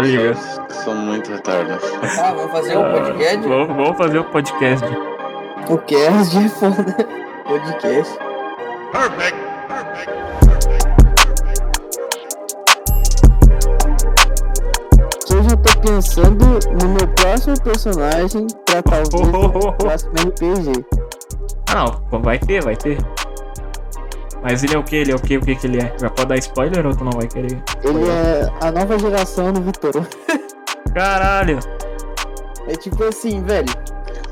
ligado? São muito retardados. Ah, vamos fazer um podcast? Vamos, vamos fazer o um podcast. O cast é foda. Podcast. Perfect. Perfect. Eu já tô pensando no meu próximo personagem pra talvez oh, oh, oh, oh. próximo RPG. Ah não, vai ter, vai ter. Mas ele é o que? Ele é o que? O que que ele é? Já pode dar spoiler ou tu não vai querer? Ele é a nova geração do Vitor. Caralho! É tipo assim, velho.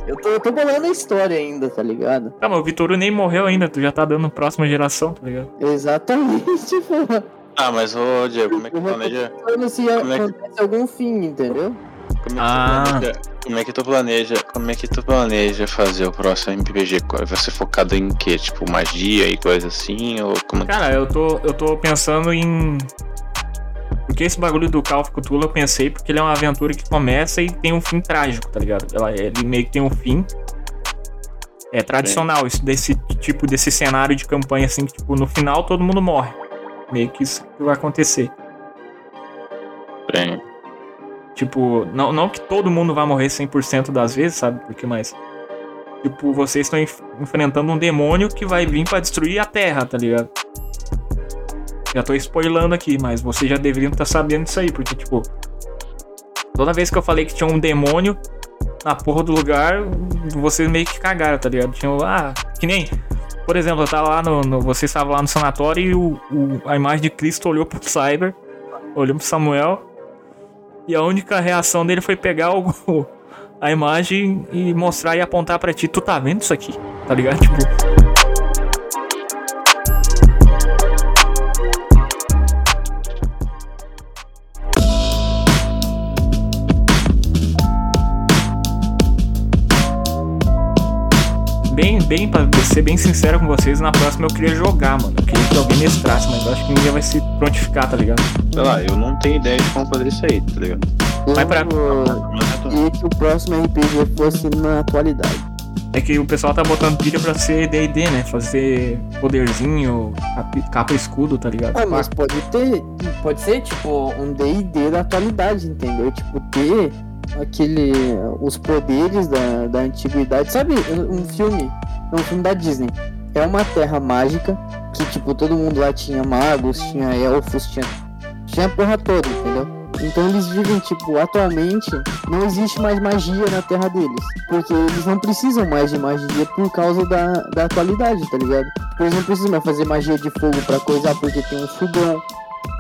Eu tô, eu tô bolando a história ainda, tá ligado? Tá, mas o Vitor nem morreu ainda, tu já tá dando próxima geração, tá ligado? Exatamente, pô. Ah, mas ô Diego, como é que planeja? Como acontece é que... algum fim, entendeu? Como é, ah. planeja, como é que tu planeja? Como é que tu planeja fazer o próximo MPG? Vai ser focado em quê? Tipo, magia e coisa assim? Ou como Cara, eu tô, eu tô pensando em. Porque esse bagulho do Call of Cthulhu eu pensei porque ele é uma aventura que começa e tem um fim trágico, tá ligado? Ele meio que tem um fim. É tradicional, isso desse tipo, desse cenário de campanha assim, que tipo, no final todo mundo morre. Meio que isso que vai acontecer. Bem. Tipo, não, não que todo mundo vai morrer 100% das vezes, sabe? Porque mais. Tipo, vocês estão enf enfrentando um demônio que vai vir para destruir a Terra, tá ligado? Já tô spoilando aqui, mas vocês já deveriam estar tá sabendo disso aí, porque, tipo. Toda vez que eu falei que tinha um demônio na porra do lugar, vocês meio que cagaram, tá ligado? Tinha. Ah, que nem. Por exemplo, eu tava lá no. no você estava lá no sanatório e o, o, a imagem de Cristo olhou pro Cyber, olhou pro Samuel e a única reação dele foi pegar o, a imagem e mostrar e apontar para ti. Tu tá vendo isso aqui? Tá ligado? Tipo. Ser bem sincero com vocês, na próxima eu queria jogar, mano. Eu queria que alguém mestrasse, mas eu acho que ninguém vai se prontificar, tá ligado? Sei lá, eu não tenho ideia de como fazer isso aí, tá ligado? Vai pra. E que o próximo RPG fosse na atualidade. É que o pessoal tá botando pilha pra ser DD, né? Fazer poderzinho, capa escudo, tá ligado? Ah, mas pode ter. Pode ser, tipo, um DD da atualidade, entendeu? Tipo, ter aquele os poderes da, da antiguidade. Sabe, um filme, é um filme da Disney. É uma terra mágica que tipo todo mundo lá tinha magos, tinha elfos, tinha tinha porra toda, entendeu? Então eles vivem, tipo, atualmente não existe mais magia na terra deles. Porque eles não precisam mais de magia por causa da, da atualidade, tá ligado? Eles não precisam mais fazer magia de fogo para coisar porque tem um fogão.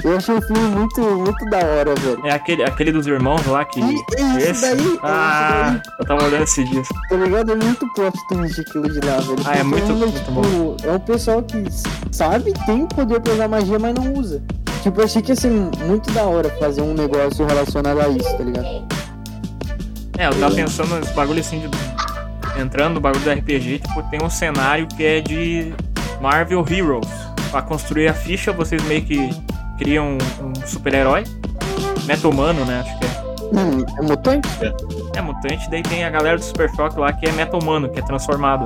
Eu achei o filme muito, muito da hora, velho. É aquele, aquele dos irmãos lá que. É isso daí? Ah, daí. eu tava olhando esses dias. Tá ligado? É muito plot twist aquilo de lá, velho. Ah, é muito, muito tipo, bom. É o pessoal que sabe, tem poder pra usar magia, mas não usa. Tipo, eu achei que ia ser muito da hora fazer um negócio relacionado a isso, tá ligado? É, eu tava pensando nesse bagulho assim de. Entrando no bagulho do RPG, tipo, tem um cenário que é de Marvel Heroes. Pra construir a ficha, vocês meio que cria um, um super-herói. Meta-humano, né? Acho que é. Hum, é mutante? É. é mutante, daí tem a galera do Super Choque lá que é meta-humano, que é transformado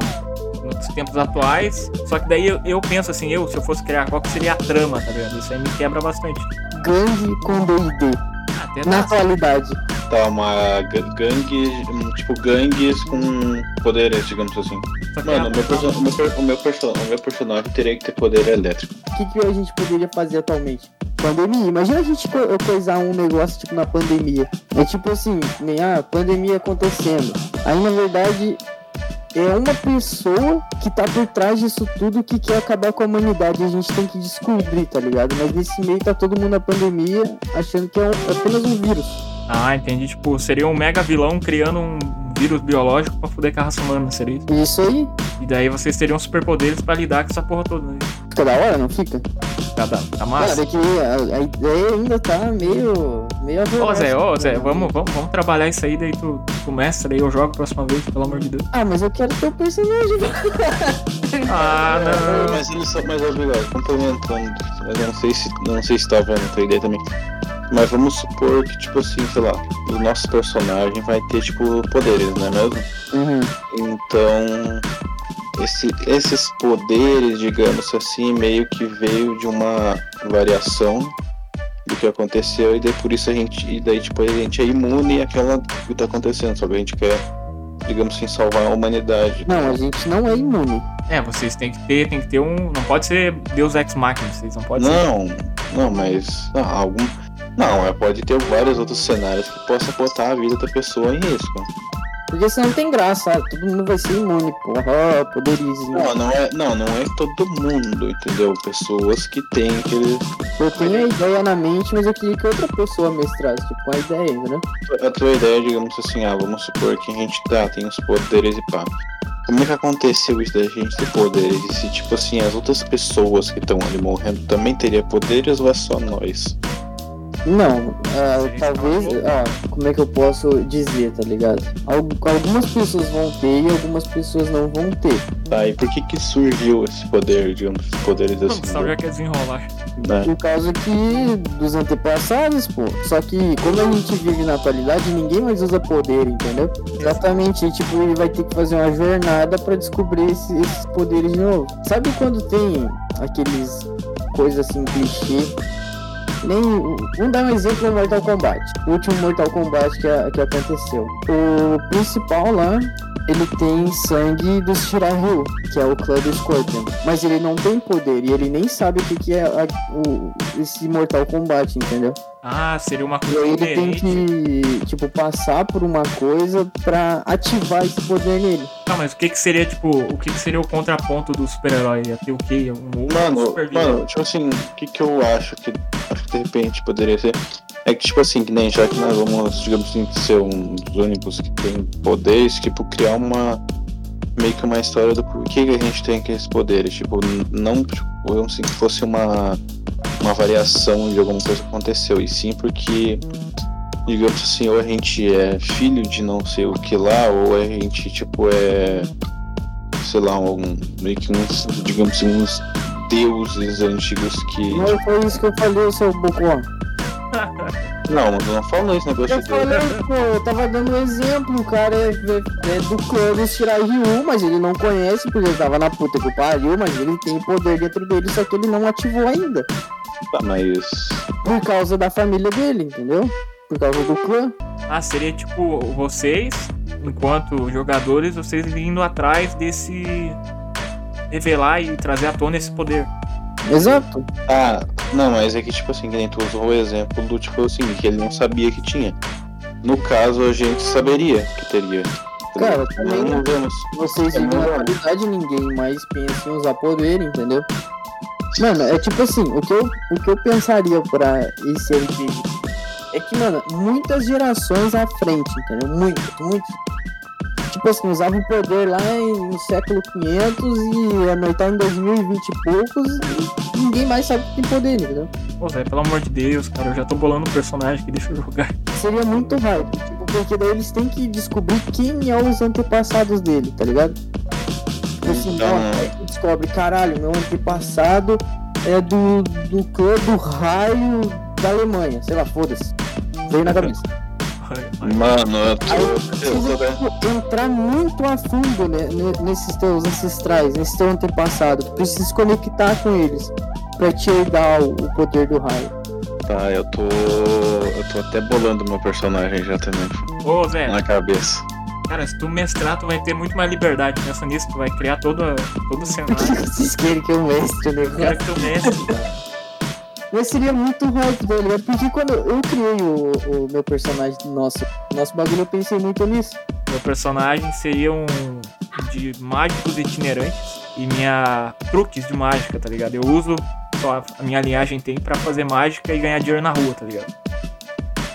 nos tempos atuais. Só que daí eu, eu, penso assim, eu, se eu fosse criar, qual que seria a trama, tá ligado? Isso aí me quebra bastante. Gangue com D&D. Ah, na atualidade. Tá, uma gangue, tipo gangues com poderes, digamos assim. Mano, o meu, perso o, meu, o, meu perso o meu personagem teria que ter poder elétrico. O que, que a gente poderia fazer atualmente? Pandemia. Imagina a gente co coisar um negócio tipo na pandemia. É tipo assim, nem a ah, pandemia acontecendo. Aí na verdade é uma pessoa que tá por trás disso tudo que quer acabar com a humanidade. A gente tem que descobrir, tá ligado? Mas nesse meio tá todo mundo na pandemia achando que é um, apenas um vírus. Ah, entendi. Tipo, seria um mega vilão criando um vírus biológico pra fuder com a raça humana, seria isso? Isso aí. E daí vocês teriam superpoderes pra lidar com essa porra toda. Né? Fica da hora, não fica? Tá, tá, tá massa. Cara, é que a, a, ideia ainda tá meio. meio Ô Zé, ô Zé, vamos, vamos, vamos trabalhar isso aí, daí tu, tu mestra aí, eu jogo a próxima vez, pelo amor de Deus. Ah, mas eu quero ter o personagem. ah, não. Mas ele só mais obrigado, complementando. Mas eu não sei se não sei se tá vendo a tua ideia também. Mas vamos supor que, tipo assim, sei lá, o nosso personagem vai ter, tipo, poderes, não é mesmo? Uhum. Então, esse, esses poderes, digamos assim, meio que veio de uma variação do que aconteceu, e daí por isso a gente. E daí, tipo, a gente é imune àquela que tá acontecendo, só que a gente quer, digamos assim, salvar a humanidade. Não, a gente não é imune. É, vocês têm que ter, tem que ter um. Não pode ser Deus Ex Machina, vocês não podem ser. Não, não, mas. Não, algum. Não, pode ter vários outros cenários que possa botar a vida da pessoa em risco. Porque senão não tem graça, sabe? Todo mundo vai ser imune, porra. Poderizinho. Não, não é, não, não é todo mundo, entendeu? Pessoas que têm aquele. Eu tenho a ideia na mente, mas eu queria que outra pessoa mestrasse, tipo, a ideia, né? A tua ideia, digamos assim, ah, vamos supor que a gente tá, tem os poderes e pá. Como é que aconteceu isso da gente ter poderes? E se, tipo assim, as outras pessoas que estão ali morrendo também teriam poderes ou é só nós? Não, Sim, talvez. Ah, como é que eu posso dizer, tá ligado? Al- algumas pessoas vão ter e algumas pessoas não vão ter. Tá, e por que que surgiu esse poder, digamos, esses poderes O assim? Gustavo já quer desenrolar. né? Por causa que dos antepassados, pô. Só que como a gente vive na atualidade, ninguém mais usa poder, entendeu? Exatamente, e, tipo, ele vai ter que fazer uma jornada pra descobrir esse- esses poderes de novo. Sabe quando tem aqueles coisas assim, clichê? Nem. Vamos dar um exemplo no Mortal Kombat. O último Mortal Kombat que, que aconteceu. O principal lá, ele tem sangue dos Shirahyu, que é o clã do Scorpion. Mas ele não tem poder e ele nem sabe o que, que é a- o, esse Mortal Kombat, entendeu? Ah, seria uma E coisa aí ele tem que, tipo, passar por uma coisa pra ativar esse poder nele. Tá, mas o que que seria, tipo, o que que seria o contraponto do super-herói? Ia ter o quê? Um outro Mano, super vilão? mano, tipo assim, o que que eu acho que acho que de repente poderia ser é que tipo assim, que nem já que nós vamos, digamos assim, ser um dos únicos que tem poderes, tipo criar uma meio que uma história do porquê que a gente tem aqueles poderes, tipo, não tipo, assim, que fosse uma uma variação de alguma coisa que aconteceu, e sim porque digamos assim, ou a gente é filho de não sei o que lá, ou a gente tipo é sei lá, um, meio que uns, digamos assim, uns deuses antigos que. Não foi isso que eu falei, seu Bocó. Não, mas eu não falo isso, né? Eu falei, pô, eu tava dando um exemplo, o cara é, é- é do clã dos Shirahyu, mas ele não conhece porque ele tava na puta que o pariu, mas ele tem poder dentro dele, só que ele não ativou ainda. Tá, mas. Por causa da família dele, entendeu? Por causa do clã. Ah, seria tipo vocês, enquanto jogadores, vocês indo atrás desse. revelar e trazer à tona esse poder. Exato. Ah, não, mas é que tipo assim, que nem tu usou o exemplo do tipo assim, que ele não sabia que tinha. No caso, a gente saberia que teria. Cara, também- não vemos. Vocês É vivem na atualidade, ninguém mais pensa em usar poder, entendeu? Mano, é tipo assim, o que eu, o que eu pensaria pra esse RPG é que, mano, muitas gerações à frente, entendeu? Muitas, muitas. Tipo assim, usava o poder lá em- no século 500 e a noite tá em 2020 e poucos e ninguém mais sabe que tem poder, entendeu? Pô, Zé, pelo amor de Deus, cara, eu já tô bolando um personagem que deixa eu jogar. Seria muito hype, tipo, porque daí eles têm que descobrir quem é os antepassados dele, tá ligado? Tipo assim, Então- ó, tu descobre, caralho, meu antepassado é do, do clã do raio da Alemanha, sei lá, foda-se. Veio na cabeça. Mano, eu tô. Eu tô entrar muito a fundo né, ne- nesses teus ancestrais, nesse teu antepassado. Tu precisa se conectar com eles pra te herdar o, o poder do raio. Tá, eu tô. Eu tô até bolando meu personagem já também. Ô, Zé, Na cabeça. cara, se tu mestrar, tu vai ter muito mais liberdade. Pensa nisso, tu vai criar todo, todo o cenário. Vocês querem que eu mestre o Eu quero que tu mestre, cara. Mas seria muito hype, tá ligado? Porque quando eu criei o, o meu personagem, nosso, nosso bagulho, eu pensei muito nisso. Meu personagem seria um de mágicos itinerantes e minha truques de mágica, tá ligado? Eu uso só a minha linhagem tem pra fazer mágica e ganhar dinheiro na rua, tá ligado?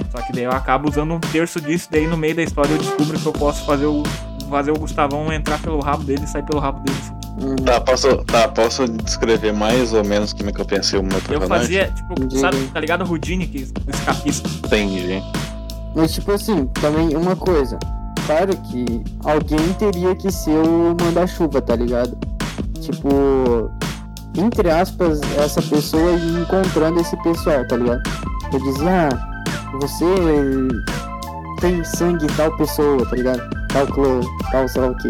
Só que daí eu acabo usando um terço disso, daí no meio da história eu descubro que eu posso fazer o fazer o Gustavão entrar pelo rabo dele e sair pelo rabo dele. Tá, posso, tá, posso descrever mais ou menos como é que eu pensei o meu Eu personagem? fazia, tipo, sabe, tá ligado o Houdini, que escapista? Entendi. Mas tipo assim, também uma coisa. Claro que alguém teria que ser o manda-chuva, tá ligado? Tipo, entre aspas, essa pessoa ir encontrando esse pessoal, tá ligado? Eu dizia, ah, você tem sangue tal pessoa, tá ligado? Tal clã, tal sei lá o quê.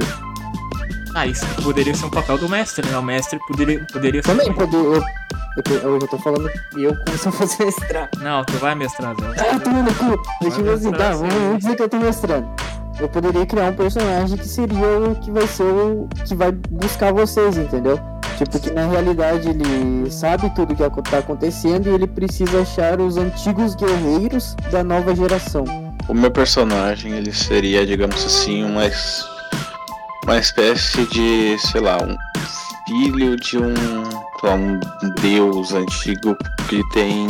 Ah, isso poderia ser um papel do mestre, né? O mestre poderia, poderia ser. Também eu, Eu, tô- eu já tô falando eu como se eu fosse mestrar. Não, tu vai mestrar, Zé. Ah, tô no cu. Eu mestrar, tá, sim. vamos, dizer que eu tô mestrando. Eu poderia criar um personagem que seria o que vai ser o que vai buscar vocês, entendeu? Tipo, que na realidade ele sabe tudo que acon- tá acontecendo e ele precisa achar os antigos guerreiros da nova geração. O meu personagem, ele seria, digamos assim, uma, uma espécie de, sei lá, um filho de um, um deus antigo que tem...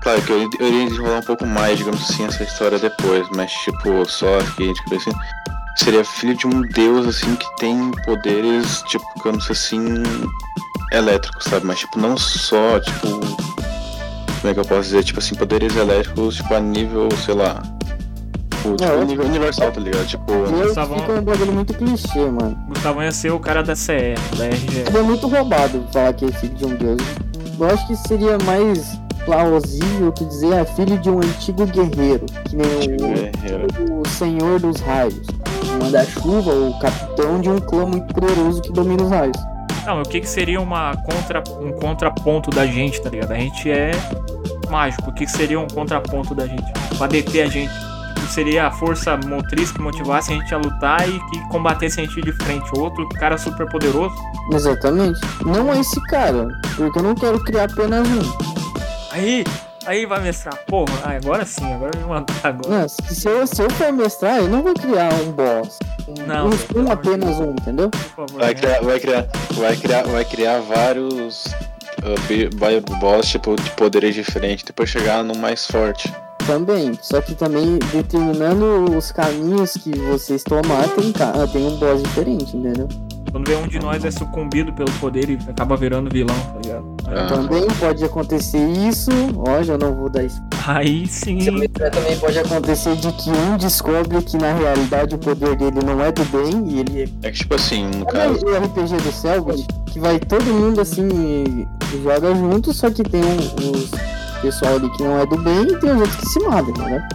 Claro que eu, eu iria desenrolar um pouco mais, digamos assim, essa história depois, mas tipo, só que assim, seria filho de um deus, assim, que tem poderes, tipo, digamos assim, elétricos, sabe? Mas, tipo, não só, tipo... Como é que eu posso dizer? Tipo assim, poderes elétricos, tipo, a nível, sei lá... Tipo, tipo, Não, nível universal, tá ligado? Tipo... Bom. fica um bagulho muito clichê, mano. Gustavo ia ser o cara da CE, da RGE. É muito roubado falar que é filho de um deus. Eu acho que seria mais plausível que dizer é filho de um antigo guerreiro, que nem o, Guerreiro. o Senhor dos Raios, o Manda-Chuva, o capitão de um clã muito poderoso que domina os raios. Não, o que que seria uma contra, um contraponto da gente, tá ligado? A gente é mágico. O que que seria um contraponto da gente? Pra deter a gente. Seria a força motriz que motivasse a gente a lutar e que combatesse a gente de frente. Outro cara super poderoso. Exatamente. Não é esse cara, porque eu não quero criar apenas um. Aí, aí vai mestrar. Porra, ah, agora sim, agora me mandar agora. Não, se, eu, se eu for mestrar, eu não vou criar um boss. Um, Não, um, um apenas um, entendeu? Por favor. Vai né? criar, vai criar, vai criar, vai criar vários uh, bi- boss tipo de poderes diferentes, depois chegar no mais forte. Também, só que também determinando os caminhos que vocês tomar, tem, ah, tem um boss diferente, entendeu? Quando vê um de nós é sucumbido pelo poder e acaba virando vilão, tá ligado? Ah. Também pode acontecer isso, ó, já não vou dar isso. Aí sim. Também pode acontecer de que um descobre que na realidade o poder dele não é do bem e ele É que tipo assim, no Olha caso, o RPG do Selbit, que vai todo mundo assim e joga junto, só que tem um- os pessoal ali que não é do bem e tem os outros que se matam, né?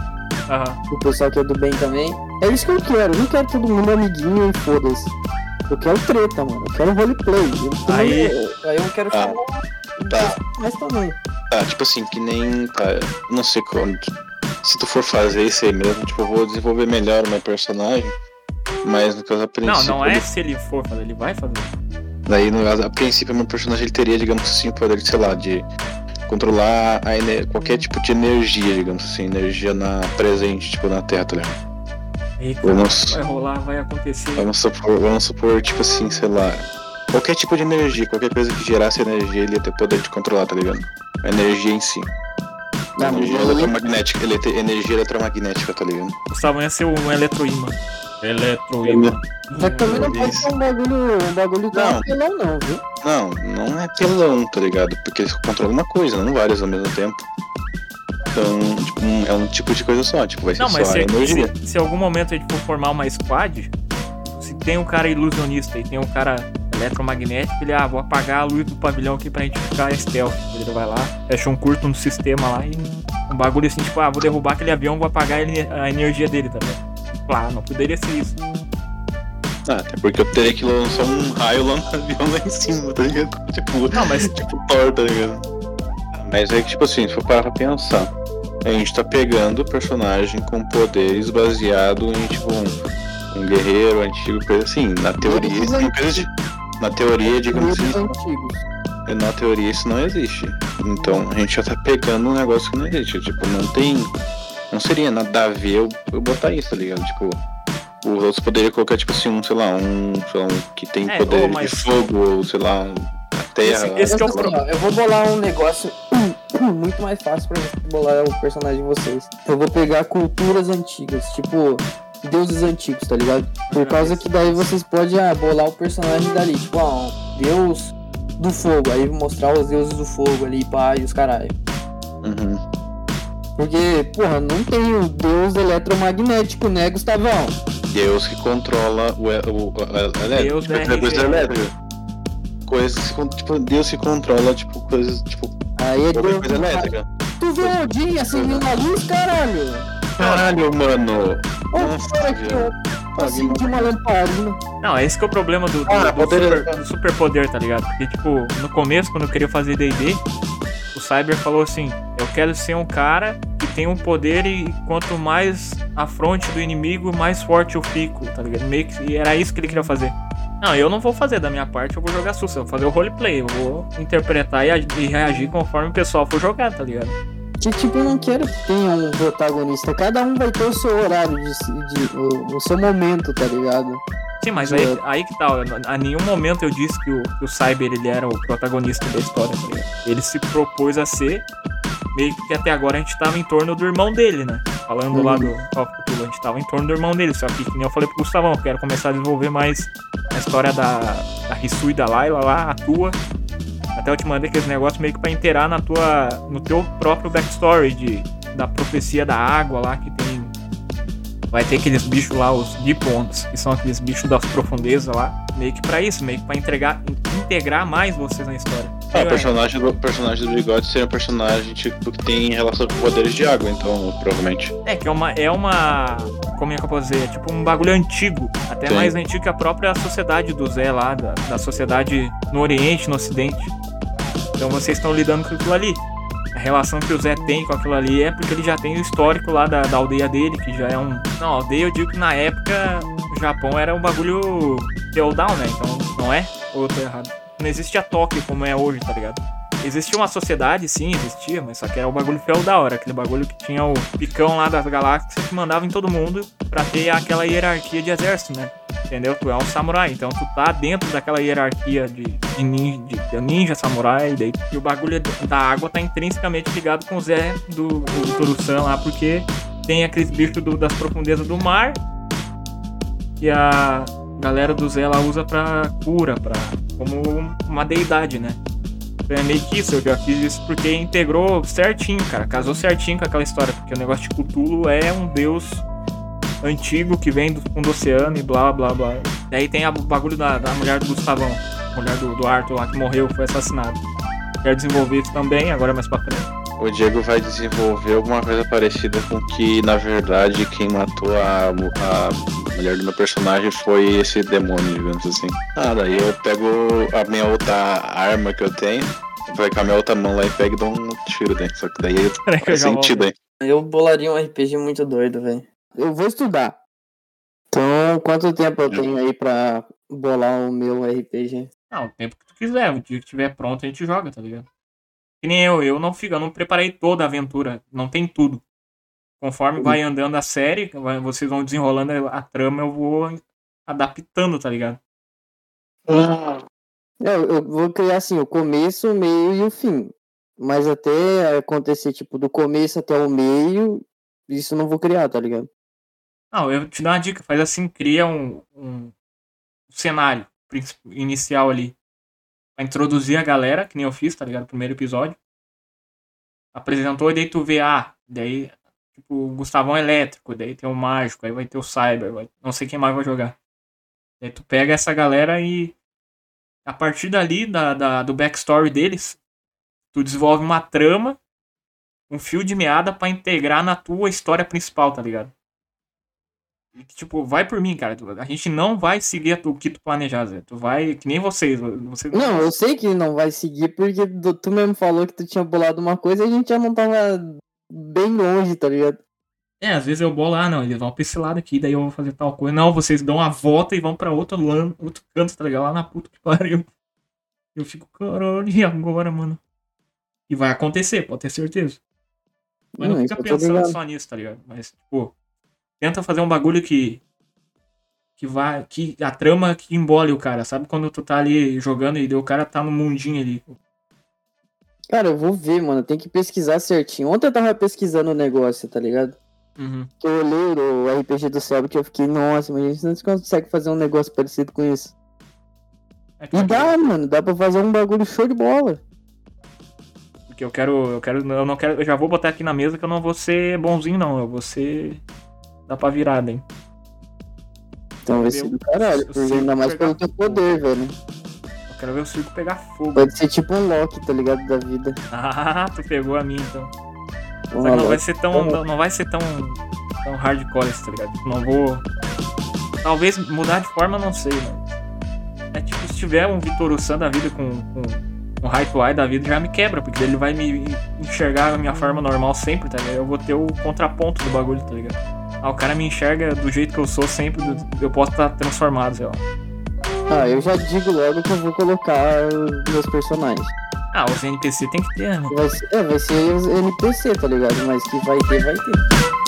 Aham. O pessoal que é do bem também. É isso que eu quero, eu não quero todo mundo amiguinho e foda-se. Eu quero treta, mano. Eu quero roleplay. Eu, Aí- eu, aí eu quero Ah, falar. tá. Mas também. tá, tipo assim, que nem, tá, não sei quando. Se tu for fazer isso aí mesmo, tipo, eu vou desenvolver melhor o meu personagem, mas no caso a Não, princípio. não é ele- se ele for fazer, ele vai fazer. Daí, no caso, a princípio, meu personagem ele teria, digamos assim, o poder, de, sei lá, de controlar qualquer tipo de energia, digamos assim, energia na presente, tipo, na Terra, tá ligado? Cara, Vamos, vai rolar, vai acontecer. vamos, supor, vamos supor, tipo assim, sei lá, qualquer tipo de energia, qualquer coisa que gerasse energia, ele ia ter poder de controlar, tá ligado? A energia em si. Tá, energia eletromagnética, ele ia ter energia eletromagnética, tá ligado? Gustavo ia ser um eletroímã. Eletroímã. Mas também não pode ser um bagulho, um bagulho tão Não. apelão não, viu? Não, não é pelão, tá ligado? Porque ele controla uma coisa, não várias ao mesmo tempo. Então, tipo, um- é um tipo de coisa só, tipo, vai ser Não, mas só se, a energia. se, se em algum momento a gente for formar uma squad, se tem um cara ilusionista e tem um cara eletromagnético, ele, ah, vou apagar a luz do pavilhão aqui pra gente ficar stealth. Ele vai lá, fecha um curto no sistema lá e um bagulho assim, tipo, ah, vou derrubar aquele avião, vou apagar ele- a energia dele também. Claro, não poderia ser isso. Ah, até porque eu teria que lançar um raio lá no avião lá em cima, tá ligado? Tipo, Não, mas tipo Thor, tá ligado? Mas é que, tipo assim, se for parar pra pensar, a gente tá pegando o personagem com poderes baseado em, tipo, um, um guerreiro antigo, assim. Na teoria, é de. Na teoria, digamos assim, antigos. na teoria isso não existe. Então a gente já tá pegando um negócio que não existe. Tipo, não tem. Não seria nada a ver eu, eu botar isso, tá ligado? Tipo, os outros poderiam colocar, tipo assim, um, sei lá, um, sei lá, um que tem É, poder de fogo, ou sei lá, um, a terra. Esse- esse é o assim, ó, eu vou bolar um negócio muito mais fácil pra bolar o personagem de vocês. Eu vou pegar culturas antigas, tipo deuses antigos, tá ligado? Por causa que daí vocês podem ah, bolar o personagem dali, tipo, ah, um deus do fogo, aí mostrar os deuses do fogo ali, pá, e os caralho. Uhum. Porque, porra, não tem o deus eletromagnético, né, Gustavão? Deus que controla o, o, o, a, a, Deus tipo, coisa RGE. elétrica. Coisas, que tipo, Deus que controla, tipo, coisas, tipo, Aí é deus. coisa elétrica. Tu vê o Odin acendendo a luz, caralho? Caralho, mano! Nossa. Acende uma lamparina. Não, esse que é o problema do, do, Ah, do poder- super, do superpoder, tá ligado? Porque, tipo, no começo, quando eu queria fazer D&D, o Cyber falou assim, eu quero ser um cara que tem um poder e quanto mais à do inimigo, mais forte eu fico, tá ligado? Meio que era isso que ele queria fazer. Não, eu não vou fazer da minha parte, eu vou jogar susto, eu vou fazer o roleplay, eu vou interpretar e, ag- reagir conforme o pessoal for jogar, tá ligado? Que tipo, eu não quero que tenha um protagonista. Cada um vai ter o seu horário, de, de- o, o seu momento, tá ligado? Sim, mas aí, aí que tal? A nenhum momento eu disse que o, que o Cyber ele era o protagonista da história, tá ligado? Ele se propôs a ser, meio que até agora a gente tava em torno do irmão dele, né? Falando lá do Cthulhu, a gente tava em torno do irmão dele, só que, que nem eu falei pro Gustavão, eu quero começar a desenvolver mais a história da, da e da Layla lá, a tua. Até eu te mandei aqueles negócios meio que pra inteirar na tua, no teu próprio backstory de, da profecia da água lá, que tem Vai ter aqueles bichos lá, os Deep Ones, que são aqueles bichos das profundezas lá. Meio que pra isso, meio que pra entregar, integrar mais vocês na história. Ah, o personagem do, personagem do bigode seria um personagem tipo, que tem relação com poderes de água, então, provavelmente. É, que é uma. É uma. Como é que eu posso dizer? É tipo um bagulho antigo. Até Sim. mais antigo que a própria sociedade do Zé lá, da, da sociedade no Oriente, no Ocidente. Então vocês estão lidando com aquilo ali. A relação que o Zé tem com aquilo ali é porque ele já tem o histórico lá da, da aldeia dele, que já é um. Não, aldeia eu digo que na época o Japão era um bagulho feudal, né? Então não é? Ou eu tô errado? Não existia Tóquio como é hoje, tá ligado? Existia uma sociedade, sim, existia, mas só que era o bagulho feudal, era aquele bagulho que tinha o picão lá das galáxias que mandava em todo mundo pra ter aquela hierarquia de exército, né? Entendeu? Tu é um samurai, então tu tá dentro daquela hierarquia de, de, ninja, de, de ninja, samurai, daí, e o bagulho da água tá intrinsecamente ligado com o Zé do, do lá, porque tem aqueles bichos do- das profundezas do mar que a galera do Zé lá usa pra cura, pra, como uma deidade, né? É meio que isso, eu já fiz isso porque integrou certinho, cara. Casou certinho com aquela história, porque o negócio de Cthulhu é um deus antigo que vem do fundo do oceano e blá blá blá. Daí tem o bagulho da, da mulher do Gustavão, mulher do, do Arthur lá que morreu, foi assassinado. Quero desenvolver isso também, agora mais pra frente. O Diego vai desenvolver alguma coisa parecida com que, na verdade, quem matou a, a mulher do meu personagem foi esse demônio, digamos assim. Ah, daí eu pego a minha outra arma que eu tenho, vai com a minha outra mão lá e pego e dou um tiro daí. Só que daí volto. sentido aí. Eu bolaria um RPG muito doido, velho. Eu vou estudar. Então, quanto tempo eu tenho aí pra bolar o meu RPG? Não, o tempo que tu quiser, o dia que tiver pronto a gente joga, tá ligado? Que nem eu, eu não fico, eu não preparei toda a aventura, não tem tudo. Conforme vai andando a série, vocês vão desenrolando a trama, eu vou adaptando, tá ligado? É, Eu, eu vou criar assim, o começo, o meio e o fim. Mas até acontecer, tipo, do começo até o meio, isso eu não vou criar, tá ligado? Não, eu te dou uma dica, faz assim, cria um, um cenário inicial ali. Pra introduzir a galera, que nem eu fiz, tá ligado? Primeiro episódio. Apresentou e daí tu vê, ah, daí, tipo, o Gustavão elétrico, daí tem o mágico, aí vai ter o cyber, vai- não sei quem mais vai jogar. Daí tu pega essa galera e a partir dali, da, da- do backstory deles, tu desenvolve uma trama, um fio de meada pra integrar na tua história principal, tá ligado? E tipo, vai por mim, cara. A gente não vai seguir o que tu planejar, Zé. Tu vai, que nem vocês. vocês Não, eu sei que não vai seguir, porque tu mesmo falou que tu tinha bolado uma coisa e a gente já não tava bem longe, tá ligado? É, às vezes eu bolo, ah, não, eles vão pra esse lado aqui, daí eu vou fazer tal coisa. Não, vocês dão a volta e vão pra outro, lan- outro canto, tá ligado? Lá na puta que pariu. Eu fico, caralho, e agora, mano? E vai acontecer, pode ter certeza. Mas não Não, fica pensando só nisso, tá ligado? Mas, tipo, tenta fazer um bagulho que. Que vai. Que a trama que embole o cara, sabe? Quando tu tá ali jogando e o cara tá no mundinho ali. Cara, eu vou ver, mano. Tem que pesquisar certinho. Ontem eu tava pesquisando o negócio, tá ligado? Uhum. Que eu olhei o RPG do Céu que eu fiquei, nossa, mas a gente não consegue fazer um negócio parecido com isso. É E dá, mano, dá pra fazer um bagulho show de bola. Porque eu quero, eu quero, eu não quero, eu já vou botar aqui na mesa que eu não vou ser bonzinho não, eu vou ser dá pra virada, hein. Então vai ser do caralho, porque ainda mais pelo teu poder, velho. Eu quero ver o circo pegar fogo. Pode ser tipo um Loki, tá ligado? Da vida. Ah, tu pegou a mim então. Só que não vai ser tão, não, não vai ser tão, tão hardcore isso, tá ligado? Não vou talvez mudar de forma, não sei, mano. É tipo, se tiver um Vitor San da vida com, com um Highfly da vida, já me quebra, porque ele vai me enxergar a minha forma normal sempre, tá ligado? Eu vou ter o contraponto do bagulho, tá ligado? Ah, o cara me enxerga do jeito que eu sou sempre, eu posso estar transformado, sei lá. Ah, eu já digo logo que eu vou colocar meus personagens. Ah, os NPC tem que ter, né? É, vai ser os NPC, tá ligado? Mas que vai ter, vai ter.